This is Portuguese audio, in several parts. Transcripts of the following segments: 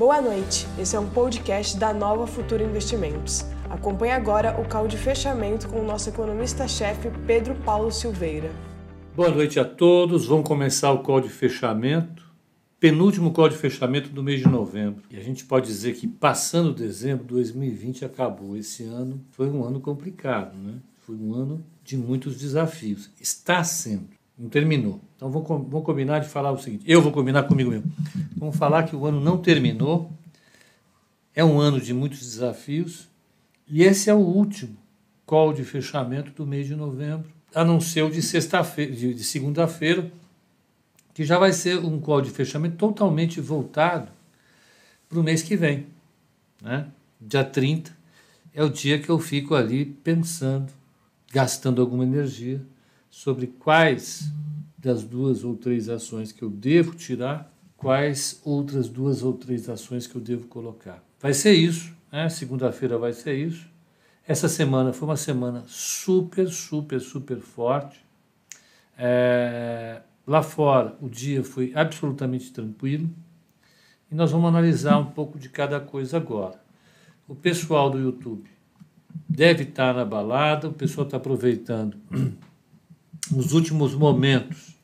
Boa noite, esse é um podcast da Nova Futura Investimentos. Acompanhe agora o call de fechamento com o nosso economista-chefe Pedro Paulo Silveira. Boa noite a todos, vamos começar o call de fechamento, penúltimo call de fechamento do mês de novembro. E a gente pode dizer que passando dezembro, 2020 acabou. Esse ano foi um ano complicado, né? Foi um ano de muitos desafios. Está sendo não terminou. Então vamos, vamos combinar de falar o seguinte: eu vou combinar comigo mesmo. Vamos falar que o ano não terminou, é um ano de muitos desafios, e esse é o último call de fechamento do mês de novembro, a não ser o de de segunda-feira, que já vai ser um call de fechamento totalmente voltado para o mês que vem. Né? Dia 30 é o dia que eu fico ali pensando, gastando alguma energia sobre quais das duas ou três ações que eu devo tirar, quais outras duas ou três ações que eu devo colocar. Vai ser isso, né? Segunda-feira vai ser isso. Essa semana foi uma semana super, super, super forte. É, lá fora, o dia foi absolutamente tranquilo. E nós vamos analisar um pouco de cada coisa agora. O pessoal do YouTube deve estar na balada, o pessoal está aproveitando nos últimos momentos,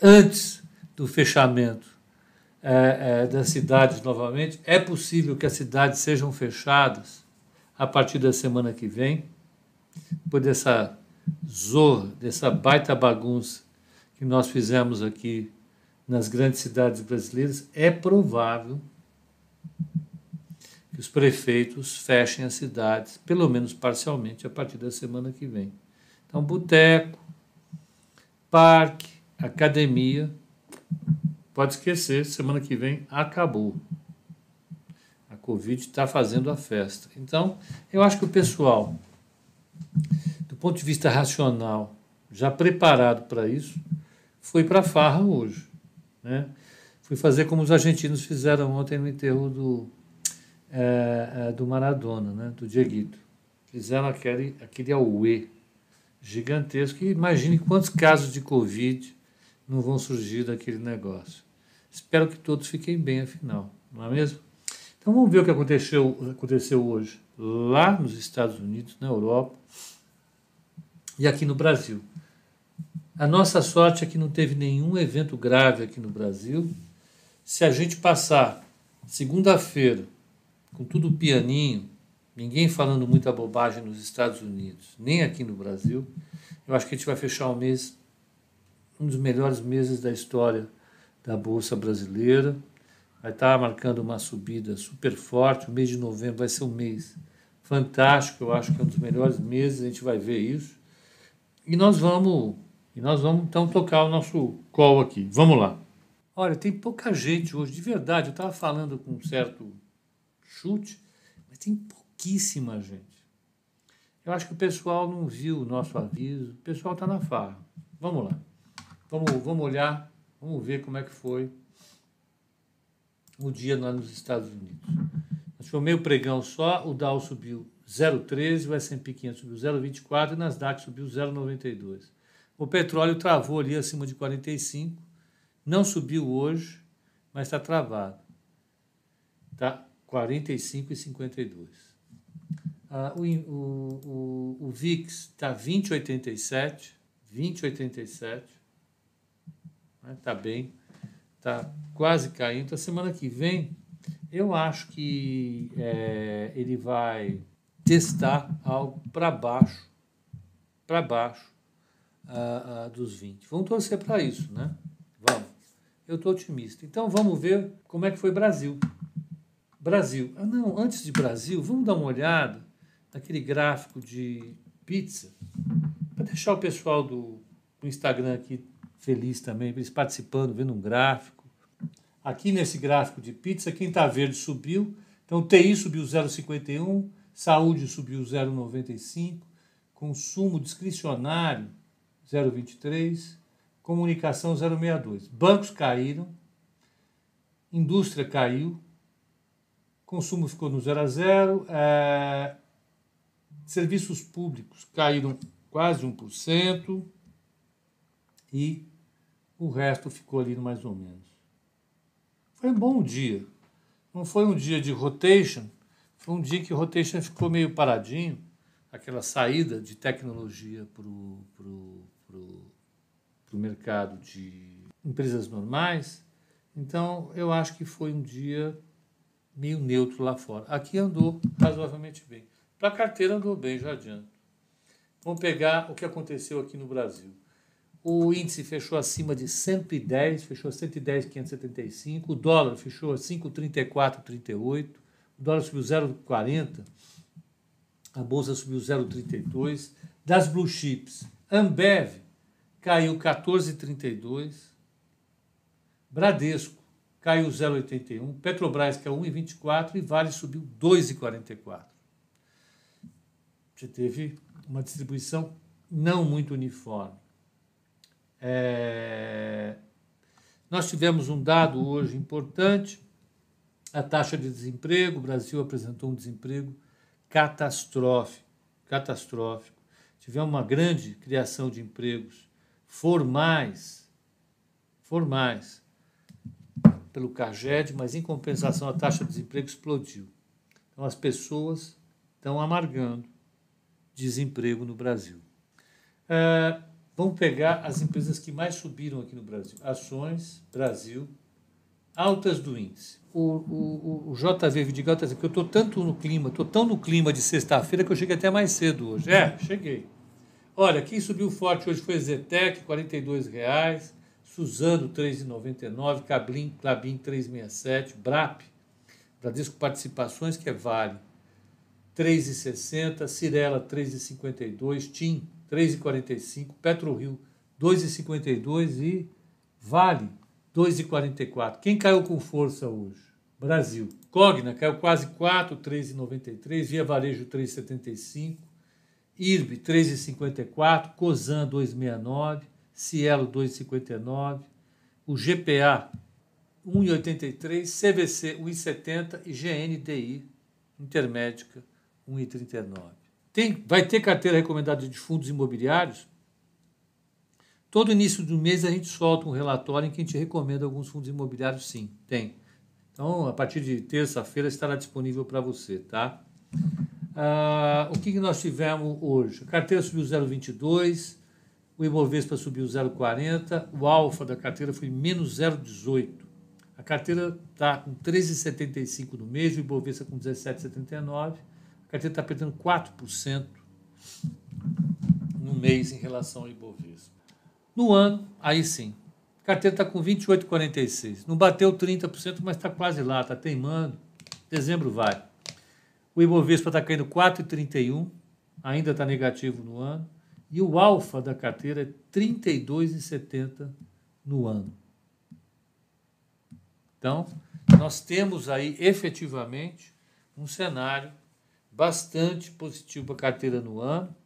antes do fechamento é, é, das cidades novamente, é possível que as cidades sejam fechadas a partir da semana que vem, depois dessa zorra, dessa baita bagunça que nós fizemos aqui nas grandes cidades brasileiras, é provável que os prefeitos fechem as cidades, pelo menos parcialmente, a partir da semana que vem. Então, boteco, parque, academia. Pode esquecer, semana que vem acabou. A Covid está fazendo a festa. Então, eu acho que o pessoal, do ponto de vista racional, já preparado para isso, foi para a farra hoje. Né? Fui fazer como os argentinos fizeram ontem no enterro do, é, é, do Maradona, né? do Dieguito. Fizeram aquele, aquele auê gigantesco. E imagine quantos casos de Covid não vão surgir daquele negócio. Espero que todos fiquem bem, afinal, não é mesmo? Então vamos ver o que aconteceu, aconteceu hoje lá nos Estados Unidos, na Europa e aqui no Brasil. A nossa sorte é que não teve nenhum evento grave aqui no Brasil. Se a gente passar segunda-feira com tudo pianinho, ninguém falando muita bobagem nos Estados Unidos, nem aqui no Brasil, eu acho que a gente vai fechar o mês, um dos melhores meses da história da Bolsa Brasileira. Vai estar marcando uma subida super forte. O mês de novembro vai ser um mês fantástico, eu acho que é um dos melhores meses, a gente vai ver isso. E nós vamos, e nós vamos então tocar o nosso call aqui. Vamos lá. Olha, tem pouca gente hoje, de verdade. Eu estava falando com um certo chute, mas tem pouquíssima gente. Eu acho que o pessoal não viu o nosso aviso, o pessoal está na farra. Vamos lá. Vamos, vamos olhar, vamos ver como é que foi o dia lá nos Estados Unidos. Nós foi meio pregão só, o Dow subiu 0,13, o S&P 500 subiu 0,24 e o Nasdaq subiu 0,92. O petróleo travou ali acima de 45, não subiu hoje, mas está travado. Está 45 e 52. Ah, o, o, o, o VIX está 20,87, 20,87, está né, bem, está quase caindo. A semana que vem, eu acho que é, ele vai testar algo para baixo, para baixo ah, ah, dos 20. Vamos torcer para isso, né? Vamos. Eu estou otimista. Então vamos ver como é que foi Brasil. Brasil. Ah, não, antes de Brasil, vamos dar uma olhada naquele gráfico de pizza, para deixar o pessoal do, do Instagram aqui feliz também, eles participando, vendo um gráfico. Aqui nesse gráfico de pizza, quem está verde subiu. Então, TI subiu 0,51, saúde subiu 0,95, consumo discricionário 0,23, comunicação 0,62. Bancos caíram, indústria caiu, consumo ficou no 0 a 0, é, serviços públicos caíram quase 1% e o resto ficou ali mais ou menos. Foi um bom dia. não foi um dia de rotation, foi um dia que o rotation ficou meio paradinho, aquela saída de tecnologia para o pro, pro, pro mercado de empresas normais. Então, eu acho que foi um dia meio neutro lá fora. Aqui andou razoavelmente bem. Para a carteira andou bem, já adianto. Vamos pegar o que aconteceu aqui no Brasil. O índice fechou acima de 110, fechou 110,575. O dólar fechou a 5,3438. O dólar subiu 0,40. A bolsa subiu 0,32. Das blue chips, Ambev caiu 14,32. Bradesco caiu 0,81. Petrobras caiu 1,24 e Vale subiu 2,44. Você teve uma distribuição não muito uniforme. É... Nós tivemos um dado hoje importante, a taxa de desemprego, o Brasil apresentou um desemprego catastrófico, catastrófico. Tivemos uma grande criação de empregos formais, formais, pelo CAGED, mas em compensação a taxa de desemprego explodiu. Então as pessoas estão amargando desemprego no Brasil. É, Vamos pegar as empresas que mais subiram aqui no Brasil. Ações, Brasil, altas do índice. O, o, o JV Vidigal está dizendo que eu estou tanto no clima, estou tão no clima de sexta-feira que eu cheguei até mais cedo hoje. É, cheguei. Olha, quem subiu forte hoje foi Zetec, R$ reais, Suzano, R$ 3,99, Clabin, Clabin 3,67, BRAP, Bradesco Participações, que é Vale, 3,60, Cirela, 3,52, TIM, 3,45, PetroRio 2,52 e Vale 2,44. Quem caiu com força hoje? Brasil. Cogna caiu quase 4, 3,93, Via Varejo 3,75, IRB 3,54, Cosan 2,69, Cielo 2,59, o GPA 1,83, CVC 1,70 e GNDI Intermédica 1,39. Tem, vai ter carteira recomendada de fundos imobiliários? Todo início do mês a gente solta um relatório em que a gente recomenda alguns fundos imobiliários, sim, tem. Então, a partir de terça-feira estará disponível para você, tá? Ah, o que, que nós tivemos hoje? A carteira subiu 0,22, o Ibovespa subiu 0,40, o alfa da carteira foi menos 0,18. A carteira está com 13,75 no mês, o Ibovespa com 17,79 carteira está perdendo 4% no mês em relação ao Ibovespa. No ano, aí sim, a carteira está com 28,46. Não bateu 30%, mas está quase lá, está teimando. Dezembro vai. O Ibovespa está caindo 4,31, ainda está negativo no ano. E o alfa da carteira é 32,70 no ano. Então, nós temos aí efetivamente um cenário bastante positivo para a carteira no ano.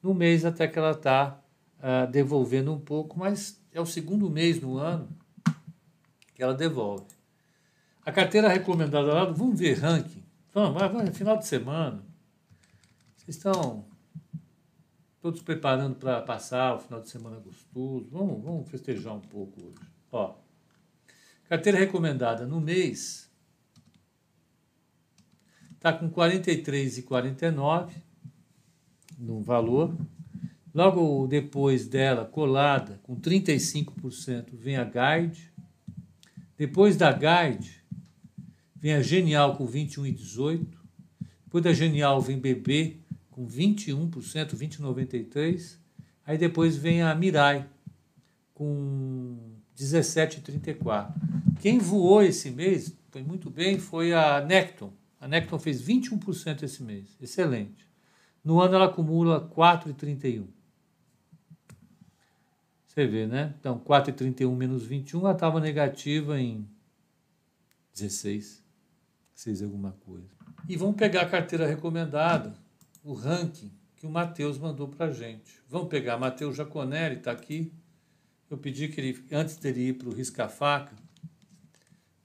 No mês até que ela está uh, ah, devolvendo um pouco, mas é o segundo mês no ano que ela devolve. A carteira recomendada lá, vamos ver ranking. Vamos, vamos, final de semana. Vocês estão todos preparando para passar o final de semana gostoso. Vamos, vamos festejar um pouco hoje. Ó, carteira recomendada no mês está com 43,49 no valor. Logo depois dela, colada, com 35%, vem a Guide. Depois da Guide, vem a Genial com 21,18. Depois da Genial vem BB com 21%, 20,93. Aí depois vem a Mirai com 17,34. Quem voou esse mês, foi muito bem, foi a Necton, a Necton fez 21% esse mês. Excelente. No ano ela acumula 4,31. Você vê, né? Então, 4,31 menos 21, ela estava negativa em 16. 6 alguma coisa. E vamos pegar a carteira recomendada, o ranking que o Matheus mandou para a gente. Vamos pegar, Matheus Jaconelli está aqui. Eu pedi que ele, antes dele ir para o Risca-Faca,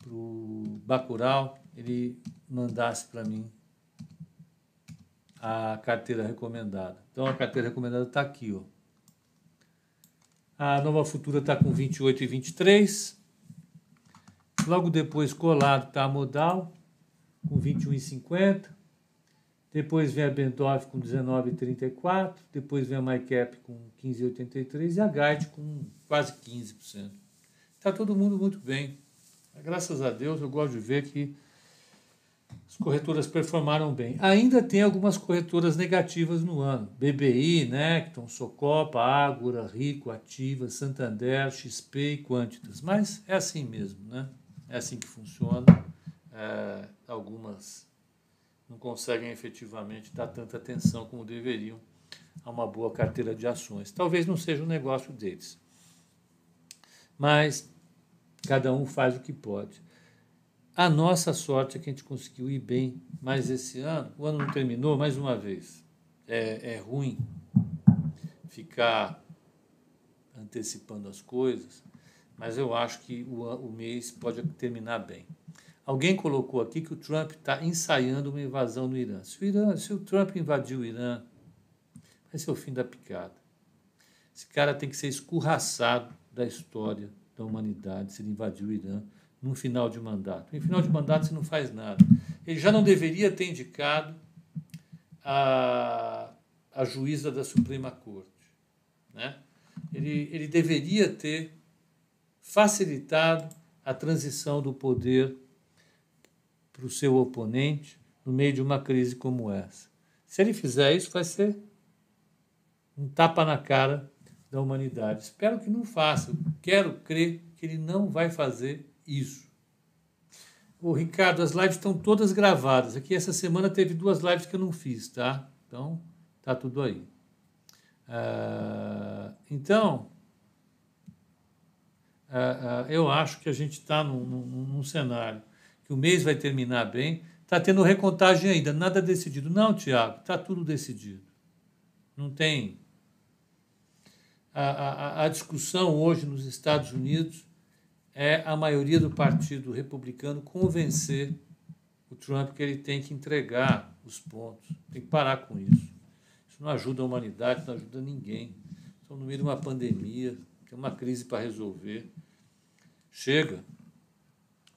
para o Bacurau, ele mandasse para mim a carteira recomendada. Então a carteira recomendada está aqui. Ó. A Nova Futura está com 28 e 23. Logo depois, colado está a modal, com 21,50. Depois vem a Bendorf com 19,34. Depois vem a MyCap com 15,83. E a Guide com quase 15%. Está todo mundo muito bem. Graças a Deus, eu gosto de ver que as corretoras performaram bem. Ainda tem algumas corretoras negativas no ano. BBI, Necton, Socopa, Ágora, Rico, Ativa, Santander, XP e Quantitas. Mas é assim mesmo, né? É assim que funciona. É, algumas não conseguem efetivamente dar tanta atenção como deveriam a uma boa carteira de ações. Talvez não seja o um negócio deles. Mas cada um faz o que pode. A nossa sorte é que a gente conseguiu ir bem, mas esse ano, o ano não terminou, mais uma vez. É, é ruim ficar antecipando as coisas, mas eu acho que o, o mês pode terminar bem. Alguém colocou aqui que o Trump está ensaiando uma invasão no Irã. Se o, Irã. se o Trump invadir o Irã, vai ser o fim da picada. Esse cara tem que ser escorraçado da história da humanidade se ele invadir o Irã no final de mandato. Em final de mandato você não faz nada. Ele já não deveria ter indicado a, a juíza da Suprema Corte. Né? Ele, ele deveria ter facilitado a transição do poder para o seu oponente no meio de uma crise como essa. Se ele fizer isso, vai ser um tapa na cara da humanidade. Espero que não faça. Quero crer que ele não vai fazer isso. O Ricardo, as lives estão todas gravadas. Aqui essa semana teve duas lives que eu não fiz, tá? Então, tá tudo aí. Uh, então, uh, uh, eu acho que a gente está num, num, num, cenário que o mês vai terminar bem. Está tendo recontagem ainda, nada decidido. Não, Tiago, está tudo decidido. Não tem. A, a, a discussão hoje nos Estados Unidos é a maioria do Partido Republicano convencer o Trump que ele tem que entregar os pontos, tem que parar com isso. Isso não ajuda a humanidade, não ajuda ninguém. Estamos no meio de uma pandemia, tem uma crise para resolver. Chega.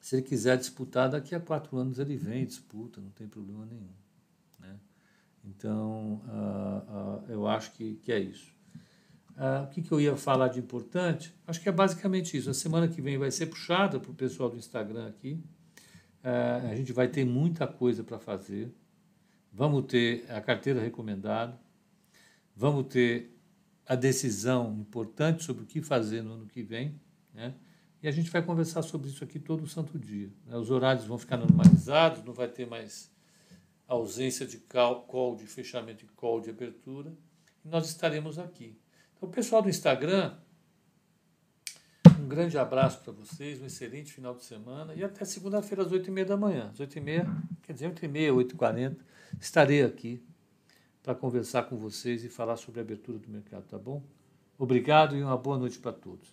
Se ele quiser disputar, daqui a quatro anos ele vem, disputa, não tem problema nenhum. Né? Então, uh, uh, eu acho que, que é isso. Uh, o que, que eu ia falar de importante? Acho que é basicamente isso. A semana que vem vai ser puxada para o pessoal do Instagram aqui. Uh, a gente vai ter muita coisa para fazer. Vamos ter a carteira recomendada. Vamos ter a decisão importante sobre o que fazer no ano que vem. Né? E a gente vai conversar sobre isso aqui todo santo dia. Né? Os horários vão ficar normalizados, não vai ter mais ausência de call, call de fechamento e call de abertura. E nós estaremos aqui. Então, pessoal do Instagram, um grande abraço para vocês, um excelente final de semana e até segunda-feira às 8h30 da manhã. Às 8h30, quer dizer, 8h30, 8h40, estarei aqui para conversar com vocês e falar sobre a abertura do mercado, tá bom? Obrigado e uma boa noite para todos.